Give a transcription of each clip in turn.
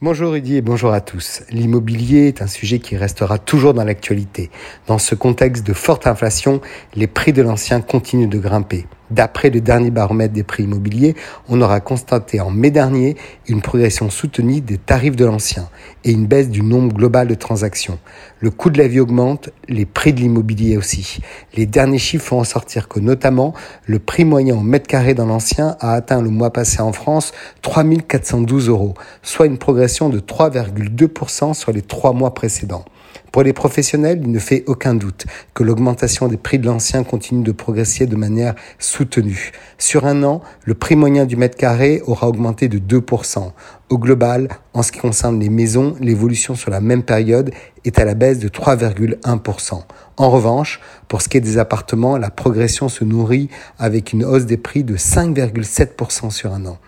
Bonjour Rudy et bonjour à tous. L'immobilier est un sujet qui restera toujours dans l'actualité. Dans ce contexte de forte inflation, les prix de l'ancien continuent de grimper. D'après le dernier baromètre des prix immobiliers, on aura constaté en mai dernier une progression soutenue des tarifs de l'ancien et une baisse du nombre global de transactions. Le coût de la vie augmente, les prix de l'immobilier aussi. Les derniers chiffres font ressortir que notamment le prix moyen au mètre carré dans l'ancien a atteint le mois passé en France 3412 euros, soit une progression de 3,2% sur les trois mois précédents. Pour les professionnels, il ne fait aucun doute que l'augmentation des prix de l'ancien continue de progresser de manière soutenue. Sur un an, le prix moyen du mètre carré aura augmenté de 2%. Au global, en ce qui concerne les maisons, l'évolution sur la même période est à la baisse de 3,1%. En revanche, pour ce qui est des appartements, la progression se nourrit avec une hausse des prix de 5,7% sur un an.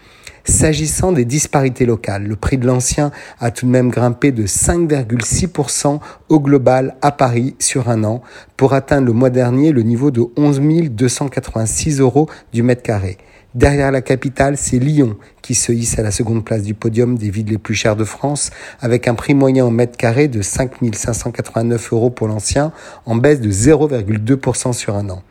S'agissant des disparités locales, le prix de l'ancien a tout de même grimpé de 5,6% au global à Paris sur un an pour atteindre le mois dernier le niveau de 11 286 euros du mètre carré. Derrière la capitale, c'est Lyon qui se hisse à la seconde place du podium des villes les plus chères de France, avec un prix moyen au mètre carré de 5 589 euros pour l'ancien, en baisse de 0,2% sur un an.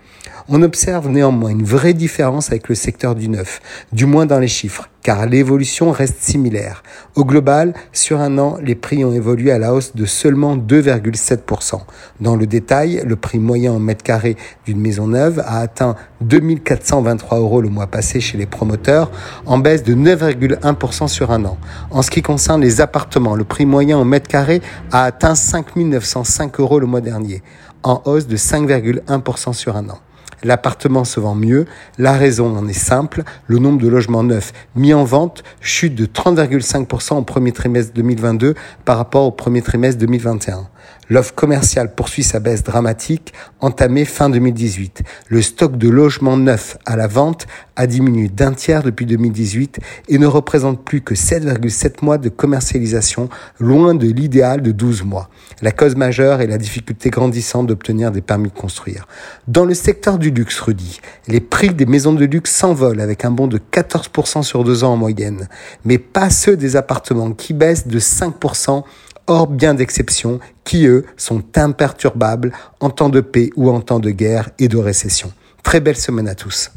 On observe néanmoins une vraie différence avec le secteur du neuf, du moins dans les chiffres, car l'évolution reste similaire. Au global, sur un an, les prix ont évolué à la hausse de seulement 2,7%. Dans le détail, le prix moyen en mètre carré d'une maison neuve a atteint 2423 euros le mois passé chez les promoteurs, en baisse de 9,1% sur un an. En ce qui concerne les appartements, le prix moyen en mètre carré a atteint 5905 euros le mois dernier, en hausse de 5,1% sur un an l'appartement se vend mieux. La raison en est simple, le nombre de logements neufs mis en vente chute de 30,5% au premier trimestre 2022 par rapport au premier trimestre 2021. L'offre commerciale poursuit sa baisse dramatique entamée fin 2018. Le stock de logements neufs à la vente a diminué d'un tiers depuis 2018 et ne représente plus que 7,7 mois de commercialisation, loin de l'idéal de 12 mois. La cause majeure est la difficulté grandissante d'obtenir des permis de construire. Dans le secteur du luxe, Rudy, les prix des maisons de luxe s'envolent avec un bond de 14% sur deux ans en moyenne, mais pas ceux des appartements qui baissent de 5% hors bien d'exception, qui eux sont imperturbables en temps de paix ou en temps de guerre et de récession. Très belle semaine à tous.